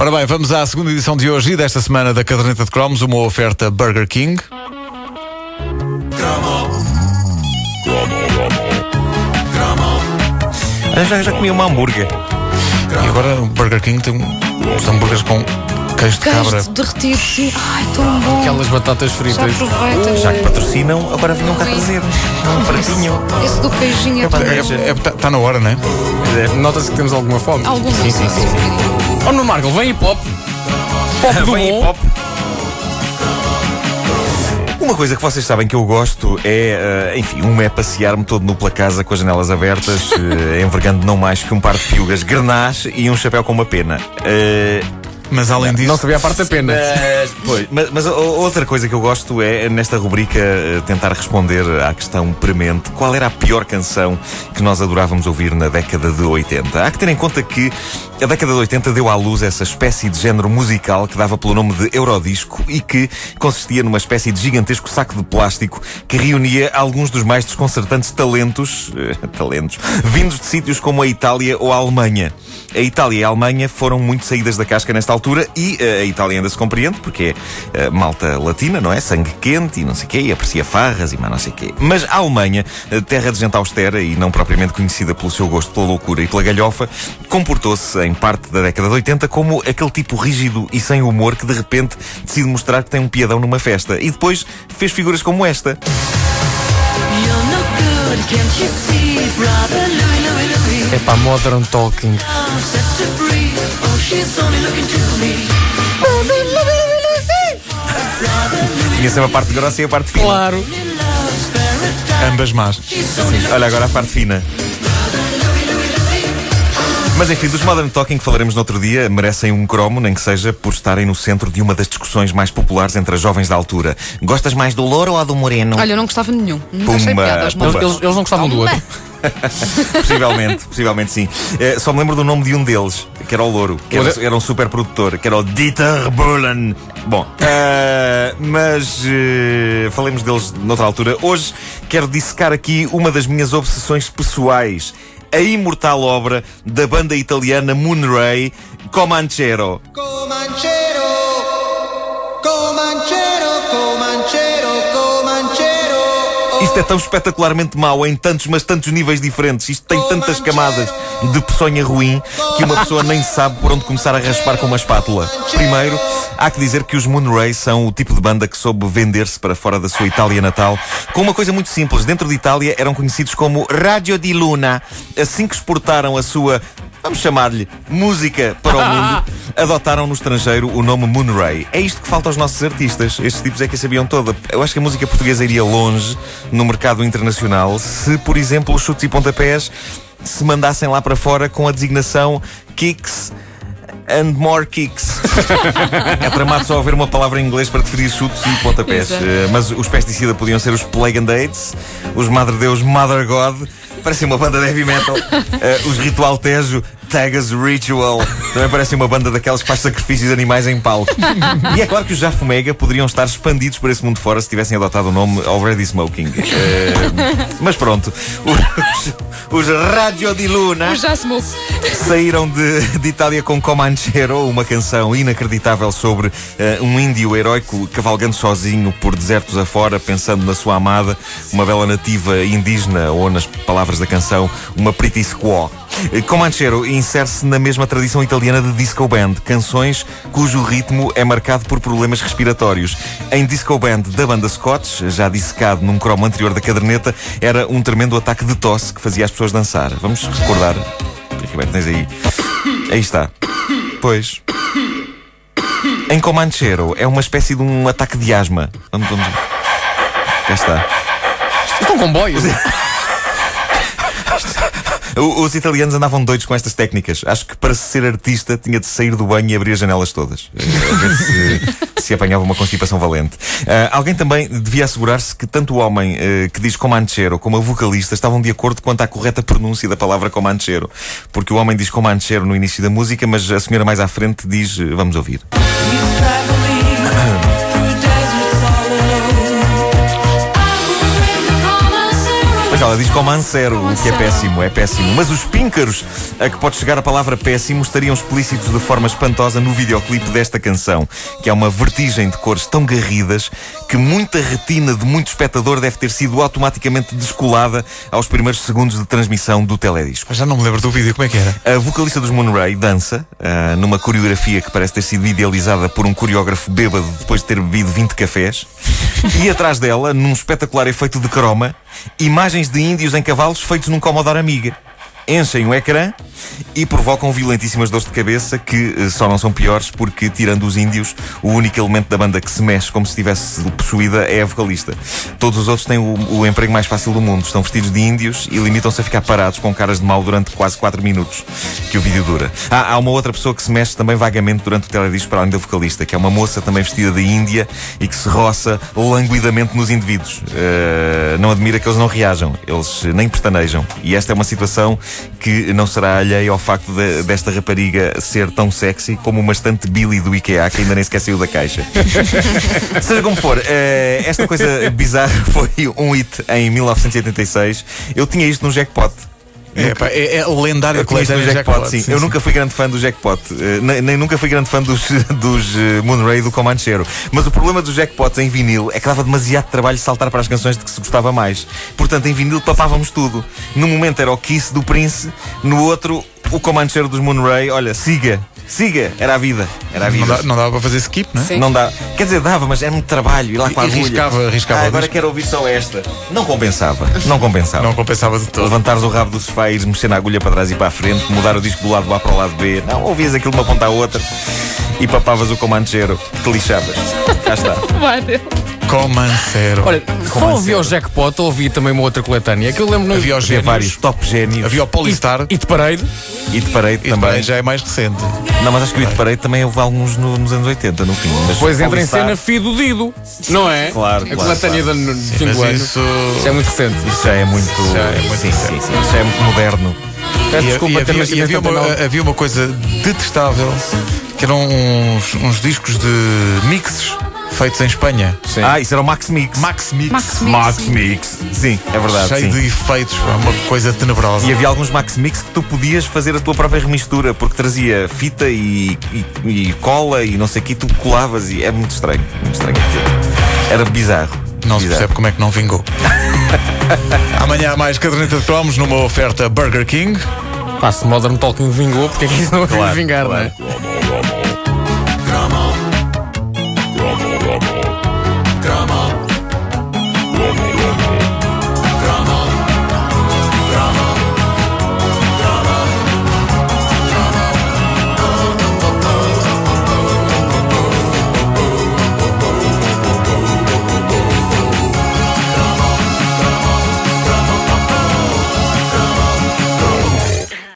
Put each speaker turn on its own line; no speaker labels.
Ora bem, vamos à segunda edição de hoje e desta semana da Caderneta de Cromos, uma oferta Burger King.
Eu já, já comi um hambúrguer.
E agora o Burger King tem uns hambúrgueres com queijo de cabra.
Queijo derretido, sim. Ai, tão bom.
Aquelas batatas
Já
fritas.
aproveita.
Já que patrocinam, agora vinham cá trazer um pratinho.
Esse do queijinho é tão
bandeja.
bom.
Está tá na hora, não é?
Nota-se que temos alguma fome.
Alguns
Sim, sim, sim,
Oh, no Marco, vem hip hop. Pop do
Vem
bom.
hip hop. Uma coisa que vocês sabem que eu gosto é, eh, enfim, uma é passear-me todo nu pela casa com as janelas abertas, eh, envergando não mais que um par de piugas grenás e um chapéu com uma pena. Eh,
Mas além disso,
Não sabia a parte da pena.
Mas, pois, mas, mas outra coisa que eu gosto é, nesta rubrica, eh, tentar responder à questão premente: qual era a pior canção que nós adorávamos ouvir na década de 80? Há que ter em conta que a década de 80 deu à luz essa espécie de género musical que dava pelo nome de Eurodisco e que consistia numa espécie de gigantesco saco de plástico que reunia alguns dos mais desconcertantes talentos, eh, talentos, vindos de sítios como a Itália ou a Alemanha. A Itália e a Alemanha foram muito saídas da casca nesta altura e eh, a Itália ainda se compreende porque é eh, malta latina, não é? Sangue quente e não sei o quê, e aprecia farras e mais não sei o quê. Mas a Alemanha, eh, terra de gente austera e não propriamente conhecida pelo seu gosto pela loucura e pela galhofa, comportou-se em parte da década de 80 como aquele tipo rígido e sem humor que de repente decide mostrar que tem um piadão numa festa e depois fez figuras como esta.
You're no good, can't you see?
É para Modern Talking.
I'm set to free. Oh, she's only looking to me.
Tinha sempre a parte grossa e a parte fina.
Claro.
Ambas más.
Looking
Olha agora a parte fina. Mas enfim, dos Modern Talking que falaremos no outro dia merecem um cromo, nem que seja por estarem no centro de uma das discussões mais populares entre as jovens da altura. Gostas mais do louro ou do moreno?
Olha, eu não gostava de nenhum. Achei
Pumba,
piada
pumba.
Eles- eles não gostavam do outro.
Possivelmente, possivelmente sim. Eh, só me lembro do nome de um deles, que era o Louro, que era, era um super produtor, que era o Dieter Bohlen. Bom, eh, mas eh, falemos deles noutra altura. Hoje quero dissecar aqui uma das minhas obsessões pessoais. A imortal obra da banda italiana Moonray. Comanchero,
Comanchero, Comanchero,
Isto é tão espetacularmente mau em tantos, mas tantos níveis diferentes. Isto tem tantas camadas de peçonha ruim que uma pessoa nem sabe por onde começar a raspar com uma espátula. Primeiro, há que dizer que os Moonray são o tipo de banda que soube vender-se para fora da sua Itália natal com uma coisa muito simples. Dentro de Itália eram conhecidos como Radio di Luna. Assim que exportaram a sua Vamos chamar-lhe música para o mundo. Adotaram no estrangeiro o nome Moonray. É isto que falta aos nossos artistas. Estes tipos é que a sabiam toda. Eu acho que a música portuguesa iria longe no mercado internacional se, por exemplo, os chutes e pontapés se mandassem lá para fora com a designação Kicks and more kicks. é tramado só haver uma palavra em inglês para definir chutes e pontapés. Eh, mas os pesticida podiam ser os Plague and AIDS, os Madre Deus Mother God, parece uma banda de heavy metal, Eh, os Ritual Tejo, Tagas Ritual, também parece uma banda daquelas que faz sacrifícios de animais em palco. e é claro que os Jafomega poderiam estar expandidos por esse mundo fora se tivessem adotado o nome Already Smoking. Eh, mas pronto, os, os Radio di Luna
Eu já smoke.
saíram de, de Itália com Comanchero, uma canção inacreditável sobre eh, um índio heróico cavalgando sozinho por desertos afora, pensando na sua amada, uma bela nativa indígena, ou nas palavras da canção, uma pretty squaw. Comanchero insere-se na mesma tradição italiana de disco band, canções cujo ritmo é marcado por problemas respiratórios. Em disco band da banda Scotch, já dissecado num cromo anterior da caderneta, era um tremendo ataque de tosse que fazia as pessoas dançar. Vamos recordar. Ribeiro, tens aí. Aí está. Pois. Em Comanchero é uma espécie de um ataque de asma. Vamos, vamos. Cá está.
Estão comboios.
O- Os italianos andavam doidos com estas técnicas. Acho que para ser artista tinha de sair do banho e abrir as janelas todas. Eh, A ver se, se apanhava uma constipação valente. Ah, alguém também devia assegurar-se que tanto o homem eh, que diz Comanchero como a vocalista estavam de acordo quanto à correta pronúncia da palavra Comanchero. Porque o homem diz Comanchero no início da música, mas a senhora mais à frente diz. Vamos ouvir. Pois ela diz Comancero, o que é péssimo, é péssimo. Mas os píncaros a que pode chegar a palavra péssimo estariam explícitos de forma espantosa no videoclipe desta canção, que é uma vertigem de cores tão garridas que muita retina de muito espectador deve ter sido automaticamente descolada aos primeiros segundos de transmissão do teledisco.
Mas já não me lembro do vídeo, como é que era?
A vocalista dos Moon Ray dança ah, numa coreografia que parece ter sido idealizada por um coreógrafo bêbado depois de ter bebido 20 cafés. E atrás dela, num espetacular efeito de croma, imagens de índios em cavalos feitos num Commodore Amiga. Enchem o ecrã e provocam violentíssimas dores de cabeça que eh, só não são piores porque, tirando os índios, o único elemento da banda que se mexe como se estivesse possuída é a vocalista. Todos os outros têm o, o emprego mais fácil do mundo. Estão vestidos de índios e limitam-se a ficar parados com caras de mal durante quase 4 minutos que o vídeo dura. Há uma outra pessoa que se mexe também vagamente durante o teledisco para além da vocalista, que é uma moça também vestida de Índia e que se roça languidamente nos indivíduos. Eh, não admira que eles não reajam, eles nem pestanejam. E esta é uma situação que não será alheia ao facto de- desta rapariga ser tão sexy como uma estante Billy do IKEA que ainda nem sequer saiu da caixa. Seja como for, eh, esta coisa bizarra foi um hit em 1986. Eu tinha isto no jackpot.
É, pá, é, é coletânea
jackpot, sim. Eu nunca fui grande fã do jackpot. Eh, nem, nem nunca fui grande fã dos, dos eh, Moonray e do Comanchero. Mas o problema dos jackpots em vinil é que dava demasiado trabalho saltar para as canções de que se gostava mais. Portanto, em vinil papávamos tudo. Num momento era o Kiss do Prince, no outro, o Comanchero dos Moonray. Olha, siga, siga. Era a vida. Era a
Não,
vida.
dá- não dava para fazer skip, não é?
Sim.
Não dá. Quer dizer, dava, mas era muito trabalho ir lá com a
E- e
agulha.
riscava- riscava
Ah,
o
agora quero ouvir só esta. Não compensava. Não compensava.
Não compensava de todo.
Levantares o rabo do sofá e ires mexer na agulha para trás e para a frente, mudar o disco do lado A para o lado B. Não, ouvias aquilo de uma ponta à outra e papavas o que te lixavas. Cá está.
Comancero.
Olha, só ouvi
assim?
o Jackpot, ouvi também uma outra coletânea que eu lembro
Havia os génios.
vários top génios.
Havia o Polystar.
E de parede.
E de parede
E
também.
também já é mais recente.
Não, mas acho que o de parede também houve alguns no- nos anos 80, no fim. Mas
Depois entra em cena Fido Dido. Não é?
Claro,
A
claro,
coletânea
claro.
do fim
Mas
do ano.
isso.
Isso é muito recente.
Isso já é muito.
Já é muito
sim, sim, sim. Isso já é muito moderno.
Peço
E,
desculpa
e
ter
havia,
nascido
e
em
havia, uma,
79.
havia uma coisa detestável que eram uns, uns discos de mixes feitos em Espanha.
Sim.
Ah, isso era o Max Mix.
Max Mix.
Max Mix.
Max Mix. Sim, é verdade.
cheio
sim.
de efeitos, pá, uma coisa tenebrosa.
E havia alguns Max Mix que tu podias fazer a tua própria remistura, porque trazia fita e, e- e cola e não sei o que, e tu colavas e é muito estranho. Muito estranho aquilo. Era bizarro.
Não se
bizarro.
percebe como é que não vingou. Amanhã há mais caderneta de cromos numa oferta Burger King.
Pá, se Modern Talking vingou, porque é que isso não vai
Claro,
vingar,
claro.
não é?